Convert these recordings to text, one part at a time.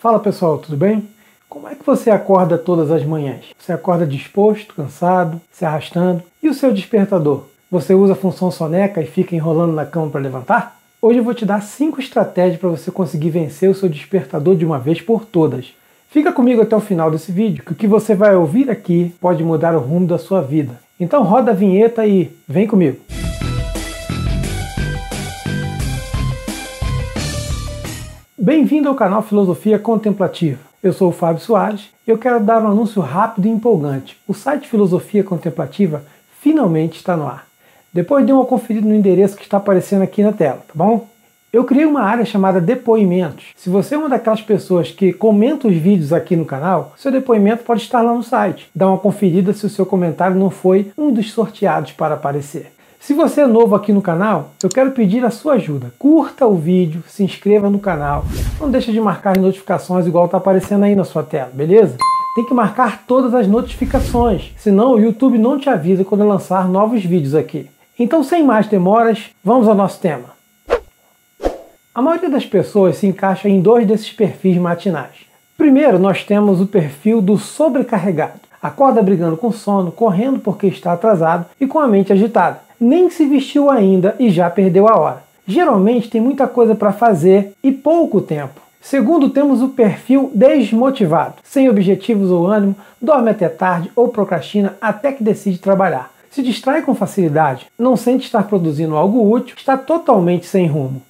Fala pessoal, tudo bem? Como é que você acorda todas as manhãs? Você acorda disposto, cansado, se arrastando? E o seu despertador? Você usa a função soneca e fica enrolando na cama para levantar? Hoje eu vou te dar 5 estratégias para você conseguir vencer o seu despertador de uma vez por todas. Fica comigo até o final desse vídeo, que o que você vai ouvir aqui pode mudar o rumo da sua vida. Então roda a vinheta e vem comigo! Bem-vindo ao canal Filosofia Contemplativa. Eu sou o Fábio Soares e eu quero dar um anúncio rápido e empolgante. O site Filosofia Contemplativa finalmente está no ar. Depois dê uma conferida no endereço que está aparecendo aqui na tela, tá bom? Eu criei uma área chamada depoimentos. Se você é uma daquelas pessoas que comenta os vídeos aqui no canal, seu depoimento pode estar lá no site. Dá uma conferida se o seu comentário não foi um dos sorteados para aparecer. Se você é novo aqui no canal, eu quero pedir a sua ajuda. Curta o vídeo, se inscreva no canal. Não deixe de marcar as notificações igual está aparecendo aí na sua tela, beleza? Tem que marcar todas as notificações, senão o YouTube não te avisa quando lançar novos vídeos aqui. Então, sem mais demoras, vamos ao nosso tema. A maioria das pessoas se encaixa em dois desses perfis matinais. Primeiro, nós temos o perfil do sobrecarregado. Acorda brigando com sono, correndo porque está atrasado e com a mente agitada nem se vestiu ainda e já perdeu a hora. Geralmente tem muita coisa para fazer e pouco tempo. Segundo, temos o perfil desmotivado, sem objetivos ou ânimo, dorme até tarde ou procrastina até que decide trabalhar. Se distrai com facilidade, não sente estar produzindo algo útil, está totalmente sem rumo.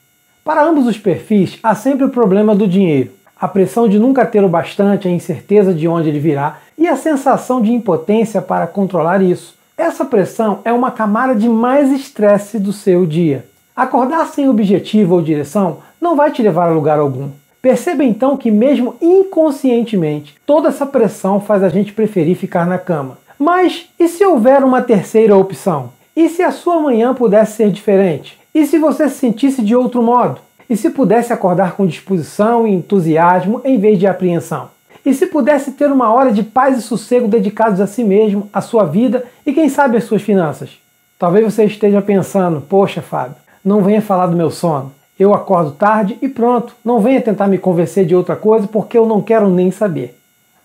Para ambos os perfis, há sempre o problema do dinheiro. A pressão de nunca ter o bastante, a incerteza de onde ele virá e a sensação de impotência para controlar isso. Essa pressão é uma camada de mais estresse do seu dia. Acordar sem objetivo ou direção não vai te levar a lugar algum. Perceba então que, mesmo inconscientemente, toda essa pressão faz a gente preferir ficar na cama. Mas e se houver uma terceira opção? E se a sua manhã pudesse ser diferente? E se você se sentisse de outro modo? E se pudesse acordar com disposição e entusiasmo em vez de apreensão? E se pudesse ter uma hora de paz e sossego dedicados a si mesmo, à sua vida e quem sabe às suas finanças? Talvez você esteja pensando: poxa, Fábio, não venha falar do meu sono. Eu acordo tarde e pronto, não venha tentar me convencer de outra coisa porque eu não quero nem saber.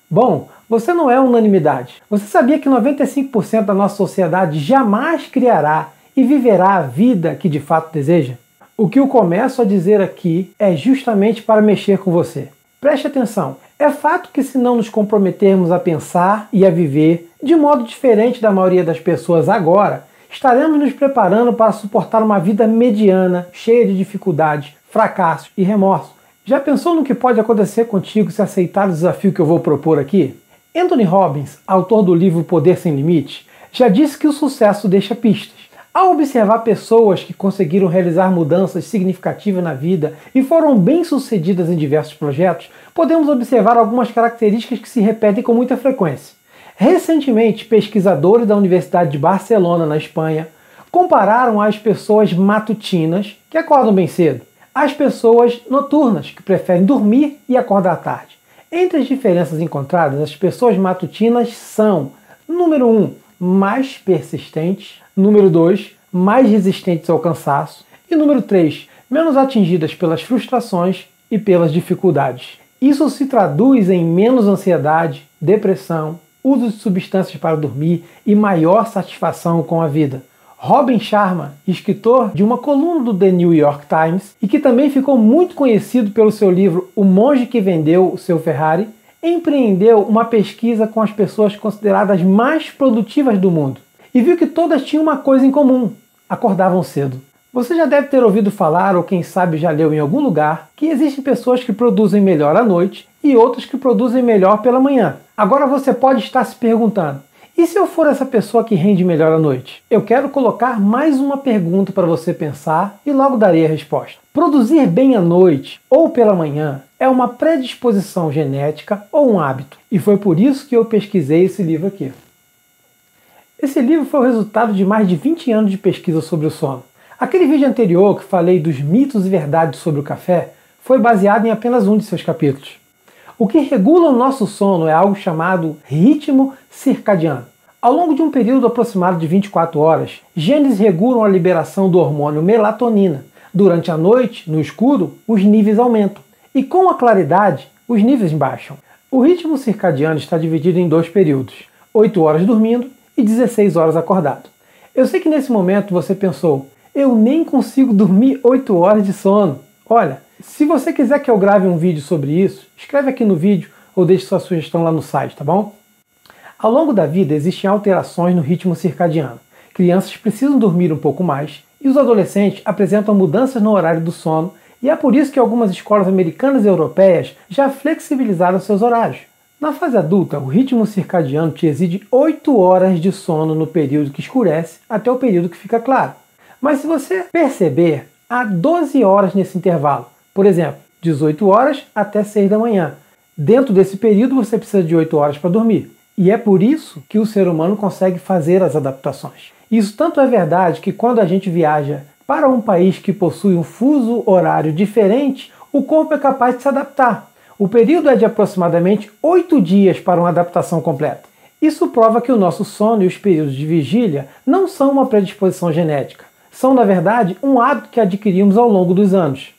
Bom, você não é unanimidade. Você sabia que 95% da nossa sociedade jamais criará e viverá a vida que de fato deseja? O que eu começo a dizer aqui é justamente para mexer com você. Preste atenção, é fato que, se não nos comprometermos a pensar e a viver de modo diferente da maioria das pessoas agora, estaremos nos preparando para suportar uma vida mediana, cheia de dificuldades, fracassos e remorso. Já pensou no que pode acontecer contigo se aceitar o desafio que eu vou propor aqui? Anthony Robbins, autor do livro Poder Sem Limite, já disse que o sucesso deixa pistas. Ao observar pessoas que conseguiram realizar mudanças significativas na vida e foram bem-sucedidas em diversos projetos, podemos observar algumas características que se repetem com muita frequência. Recentemente, pesquisadores da Universidade de Barcelona, na Espanha, compararam as pessoas matutinas, que acordam bem cedo, às pessoas noturnas, que preferem dormir e acordar tarde. Entre as diferenças encontradas, as pessoas matutinas são, número 1, um, mais persistentes, número 2, mais resistentes ao cansaço, e número 3, menos atingidas pelas frustrações e pelas dificuldades. Isso se traduz em menos ansiedade, depressão, uso de substâncias para dormir e maior satisfação com a vida. Robin Sharma, escritor de uma coluna do The New York Times e que também ficou muito conhecido pelo seu livro O Monge que Vendeu o Seu Ferrari, empreendeu uma pesquisa com as pessoas consideradas mais produtivas do mundo e viu que todas tinham uma coisa em comum: acordavam cedo. Você já deve ter ouvido falar, ou quem sabe já leu em algum lugar, que existem pessoas que produzem melhor à noite e outras que produzem melhor pela manhã. Agora você pode estar se perguntando: e se eu for essa pessoa que rende melhor à noite? Eu quero colocar mais uma pergunta para você pensar e logo darei a resposta. Produzir bem à noite ou pela manhã é uma predisposição genética ou um hábito? E foi por isso que eu pesquisei esse livro aqui. Esse livro foi o resultado de mais de 20 anos de pesquisa sobre o sono. Aquele vídeo anterior que falei dos mitos e verdades sobre o café foi baseado em apenas um de seus capítulos. O que regula o nosso sono é algo chamado ritmo circadiano. Ao longo de um período aproximado de 24 horas, genes regulam a liberação do hormônio melatonina. Durante a noite, no escuro, os níveis aumentam. e com a claridade os níveis baixam. O ritmo circadiano está dividido em dois períodos: 8 horas dormindo e 16 horas acordado. Eu sei que nesse momento você pensou, eu nem consigo dormir 8 horas de sono. Olha, se você quiser que eu grave um vídeo sobre isso, escreve aqui no vídeo ou deixe sua sugestão lá no site, tá bom? Ao longo da vida existem alterações no ritmo circadiano. Crianças precisam dormir um pouco mais e os adolescentes apresentam mudanças no horário do sono, e é por isso que algumas escolas americanas e europeias já flexibilizaram seus horários. Na fase adulta, o ritmo circadiano te exige 8 horas de sono no período que escurece até o período que fica claro. Mas se você perceber, há 12 horas nesse intervalo. Por exemplo, 18 horas até 6 da manhã. Dentro desse período você precisa de 8 horas para dormir. E é por isso que o ser humano consegue fazer as adaptações. Isso tanto é verdade que quando a gente viaja para um país que possui um fuso horário diferente, o corpo é capaz de se adaptar. O período é de aproximadamente 8 dias para uma adaptação completa. Isso prova que o nosso sono e os períodos de vigília não são uma predisposição genética. São, na verdade, um hábito que adquirimos ao longo dos anos.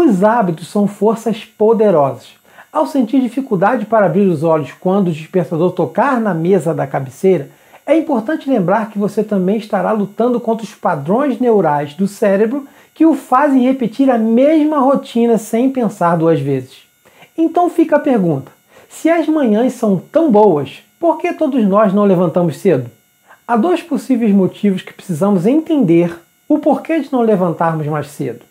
Os hábitos são forças poderosas. Ao sentir dificuldade para abrir os olhos quando o despertador tocar na mesa da cabeceira, é importante lembrar que você também estará lutando contra os padrões neurais do cérebro que o fazem repetir a mesma rotina sem pensar duas vezes. Então fica a pergunta: se as manhãs são tão boas, por que todos nós não levantamos cedo? Há dois possíveis motivos que precisamos entender o porquê de não levantarmos mais cedo.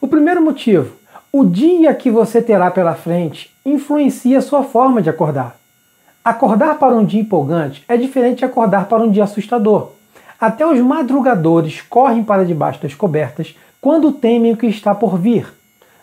O primeiro motivo: o dia que você terá pela frente influencia sua forma de acordar. Acordar para um dia empolgante é diferente de acordar para um dia assustador. Até os madrugadores correm para debaixo das cobertas quando temem o que está por vir.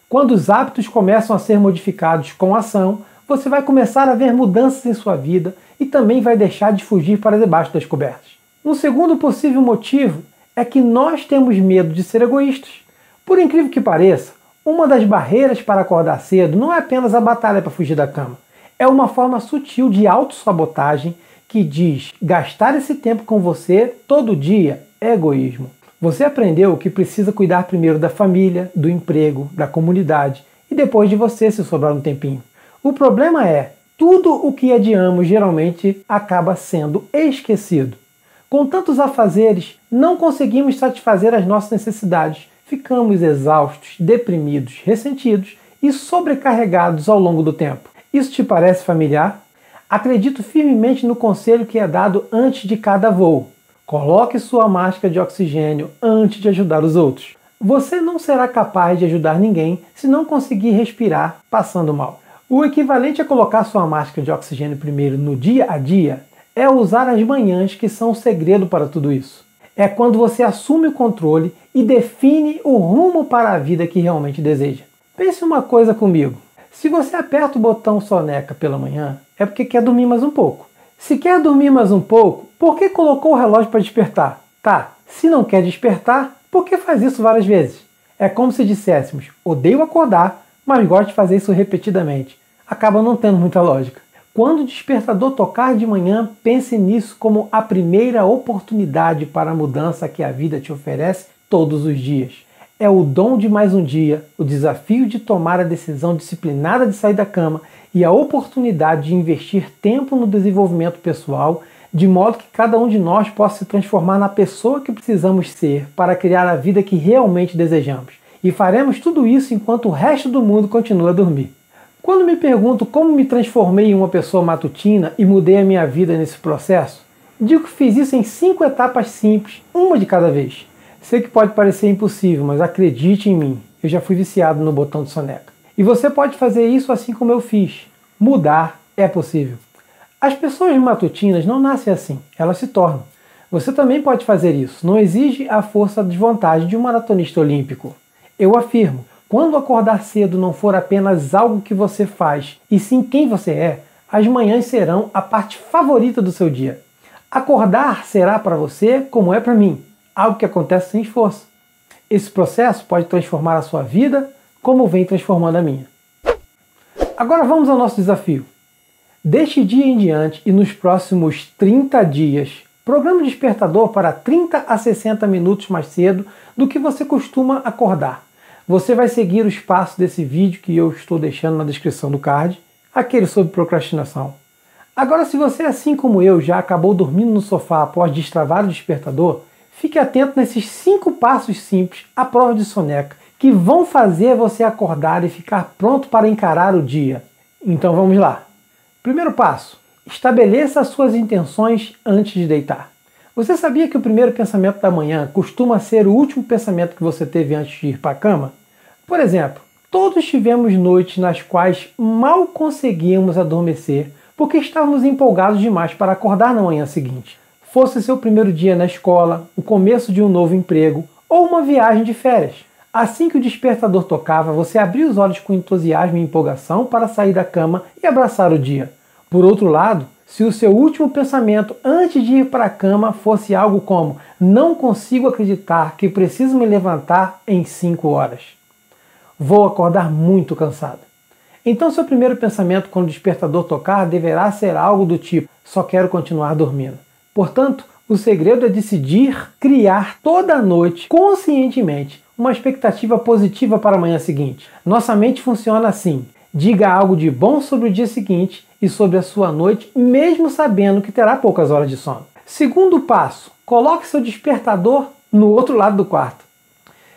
Quando os hábitos começam a ser modificados com ação, você vai começar a ver mudanças em sua vida e também vai deixar de fugir para debaixo das cobertas. Um segundo possível motivo é que nós temos medo de ser egoístas. Por incrível que pareça, uma das barreiras para acordar cedo não é apenas a batalha para fugir da cama é uma forma sutil de autossabotagem que diz gastar esse tempo com você todo dia é egoísmo. Você aprendeu que precisa cuidar primeiro da família, do emprego, da comunidade e depois de você se sobrar um tempinho. O problema é, tudo o que adiamos geralmente acaba sendo esquecido. Com tantos afazeres, não conseguimos satisfazer as nossas necessidades. Ficamos exaustos, deprimidos, ressentidos e sobrecarregados ao longo do tempo. Isso te parece familiar? Acredito firmemente no conselho que é dado antes de cada voo. Coloque sua máscara de oxigênio antes de ajudar os outros. Você não será capaz de ajudar ninguém se não conseguir respirar passando mal. O equivalente a colocar sua máscara de oxigênio primeiro no dia a dia é usar as manhãs que são o segredo para tudo isso. É quando você assume o controle e define o rumo para a vida que realmente deseja. Pense uma coisa comigo. Se você aperta o botão soneca pela manhã, é porque quer dormir mais um pouco. Se quer dormir mais um pouco, por que colocou o relógio para despertar? Tá, se não quer despertar, por que faz isso várias vezes? É como se disséssemos: odeio acordar, mas gosto de fazer isso repetidamente. Acaba não tendo muita lógica. Quando o despertador tocar de manhã, pense nisso como a primeira oportunidade para a mudança que a vida te oferece todos os dias é o dom de mais um dia, o desafio de tomar a decisão disciplinada de sair da cama e a oportunidade de investir tempo no desenvolvimento pessoal, de modo que cada um de nós possa se transformar na pessoa que precisamos ser para criar a vida que realmente desejamos. E faremos tudo isso enquanto o resto do mundo continua a dormir. Quando me pergunto como me transformei em uma pessoa matutina e mudei a minha vida nesse processo, digo que fiz isso em cinco etapas simples, uma de cada vez. Sei que pode parecer impossível, mas acredite em mim, eu já fui viciado no botão de soneca. E você pode fazer isso assim como eu fiz. Mudar é possível. As pessoas matutinas não nascem assim, elas se tornam. Você também pode fazer isso, não exige a força de vontade de um maratonista olímpico. Eu afirmo, quando acordar cedo não for apenas algo que você faz, e sim quem você é, as manhãs serão a parte favorita do seu dia. Acordar será para você como é para mim, algo que acontece sem esforço. Esse processo pode transformar a sua vida como vem transformando a minha. Agora vamos ao nosso desafio. Deste dia em diante e nos próximos 30 dias, programe o despertador para 30 a 60 minutos mais cedo do que você costuma acordar. Você vai seguir os passos desse vídeo que eu estou deixando na descrição do card, aquele sobre procrastinação. Agora, se você, assim como eu, já acabou dormindo no sofá após destravar o despertador, fique atento nesses cinco passos simples à prova de soneca que vão fazer você acordar e ficar pronto para encarar o dia. Então vamos lá. Primeiro passo: estabeleça suas intenções antes de deitar. Você sabia que o primeiro pensamento da manhã costuma ser o último pensamento que você teve antes de ir para a cama? Por exemplo, todos tivemos noites nas quais mal conseguíamos adormecer porque estávamos empolgados demais para acordar na manhã seguinte. Fosse seu primeiro dia na escola, o começo de um novo emprego ou uma viagem de férias. Assim que o despertador tocava, você abria os olhos com entusiasmo e empolgação para sair da cama e abraçar o dia. Por outro lado, se o seu último pensamento antes de ir para a cama fosse algo como: Não consigo acreditar que preciso me levantar em 5 horas. Vou acordar muito cansado. Então, seu primeiro pensamento quando o despertador tocar deverá ser algo do tipo: Só quero continuar dormindo. Portanto, o segredo é decidir criar toda noite, conscientemente, uma expectativa positiva para a manhã seguinte. Nossa mente funciona assim: diga algo de bom sobre o dia seguinte e sobre a sua noite, mesmo sabendo que terá poucas horas de sono. Segundo passo, coloque seu despertador no outro lado do quarto.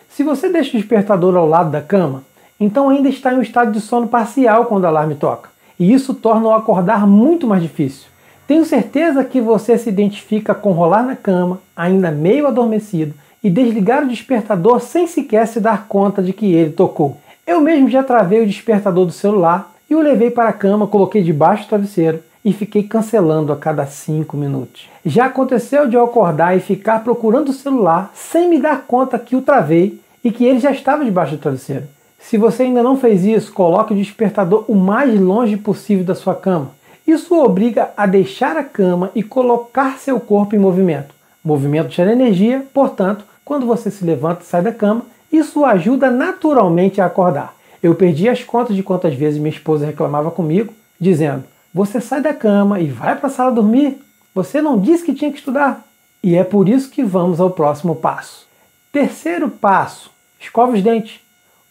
Se você deixa o despertador ao lado da cama, então ainda está em um estado de sono parcial quando o alarme toca, e isso torna o acordar muito mais difícil. Tenho certeza que você se identifica com rolar na cama, ainda meio adormecido, e desligar o despertador sem sequer se dar conta de que ele tocou. Eu mesmo já travei o despertador do celular e o levei para a cama, coloquei debaixo do travesseiro e fiquei cancelando a cada 5 minutos. Já aconteceu de eu acordar e ficar procurando o celular sem me dar conta que o travei e que ele já estava debaixo do travesseiro. Se você ainda não fez isso, coloque o despertador o mais longe possível da sua cama. Isso obriga a deixar a cama e colocar seu corpo em movimento. Movimento gera energia, portanto, quando você se levanta e sai da cama, isso ajuda naturalmente a acordar. Eu perdi as contas de quantas vezes minha esposa reclamava comigo, dizendo: Você sai da cama e vai para a sala dormir? Você não disse que tinha que estudar? E é por isso que vamos ao próximo passo. Terceiro passo: escova os dentes.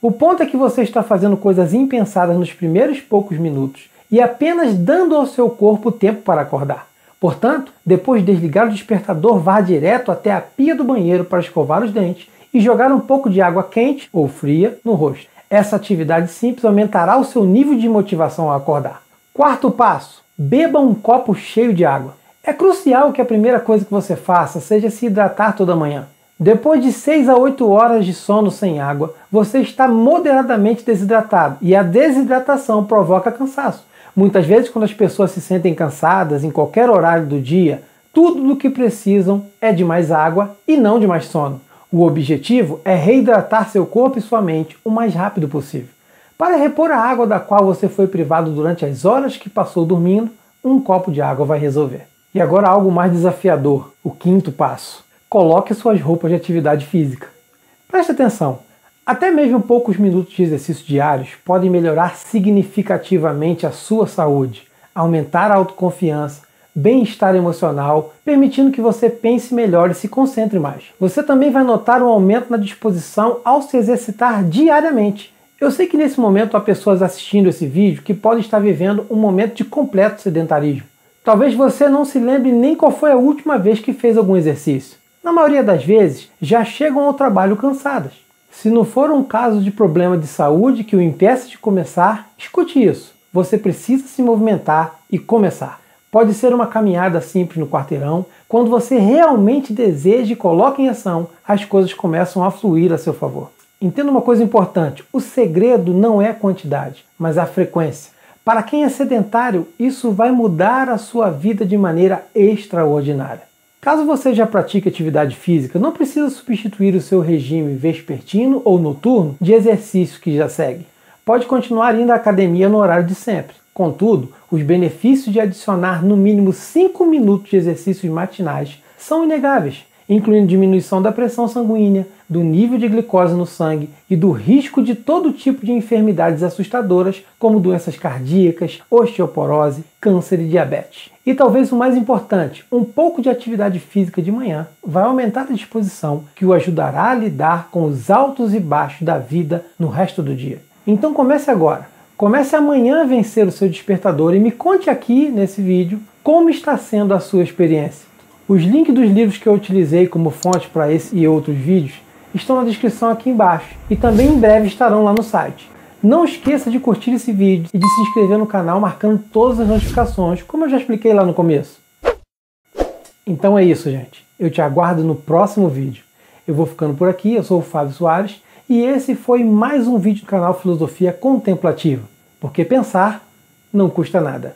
O ponto é que você está fazendo coisas impensadas nos primeiros poucos minutos e apenas dando ao seu corpo tempo para acordar. Portanto, depois de desligar o despertador, vá direto até a pia do banheiro para escovar os dentes e jogar um pouco de água quente ou fria no rosto. Essa atividade simples aumentará o seu nível de motivação ao acordar. Quarto passo: beba um copo cheio de água. É crucial que a primeira coisa que você faça seja se hidratar toda manhã. Depois de 6 a 8 horas de sono sem água, você está moderadamente desidratado e a desidratação provoca cansaço. Muitas vezes, quando as pessoas se sentem cansadas em qualquer horário do dia, tudo o que precisam é de mais água e não de mais sono. O objetivo é reidratar seu corpo e sua mente o mais rápido possível. Para repor a água da qual você foi privado durante as horas que passou dormindo, um copo de água vai resolver. E agora algo mais desafiador, o quinto passo. Coloque suas roupas de atividade física. Preste atenção, até mesmo poucos minutos de exercício diários podem melhorar significativamente a sua saúde, aumentar a autoconfiança, bem-estar emocional, permitindo que você pense melhor e se concentre mais. Você também vai notar um aumento na disposição ao se exercitar diariamente. Eu sei que nesse momento há pessoas assistindo esse vídeo que podem estar vivendo um momento de completo sedentarismo. Talvez você não se lembre nem qual foi a última vez que fez algum exercício. Na maioria das vezes, já chegam ao trabalho cansadas. Se não for um caso de problema de saúde que o impeça de começar, escute isso. Você precisa se movimentar e começar. Pode ser uma caminhada simples no quarteirão. Quando você realmente deseja e coloca em ação, as coisas começam a fluir a seu favor. Entenda uma coisa importante: o segredo não é a quantidade, mas a frequência. Para quem é sedentário, isso vai mudar a sua vida de maneira extraordinária. Caso você já pratique atividade física, não precisa substituir o seu regime vespertino ou noturno de exercício que já segue. Pode continuar indo à academia no horário de sempre. Contudo, os benefícios de adicionar no mínimo 5 minutos de exercícios matinais são inegáveis. incluindo diminuição da pressão sanguínea, do nível de glicose no sangue e do risco de todo tipo de enfermidades assustadoras, como doenças cardíacas, osteoporose, câncer e diabetes. E talvez o mais importante, um pouco de atividade física de manhã vai aumentar a disposição que o ajudará a lidar com os altos e baixos da vida no resto do dia. Então comece agora. Comece amanhã a vencer o seu despertador e me conte aqui nesse vídeo como está sendo a sua experiência. Os links dos livros que eu utilizei como fonte para esse e outros vídeos estão na descrição aqui embaixo e também em breve estarão lá no site. Não esqueça de curtir esse vídeo e de se inscrever no canal marcando todas as notificações, como eu já expliquei lá no começo. Então é isso, gente. Eu te aguardo no próximo vídeo. Eu vou ficando por aqui, eu sou o Fábio Soares e esse foi mais um vídeo do canal Filosofia Contemplativa, porque pensar não custa nada.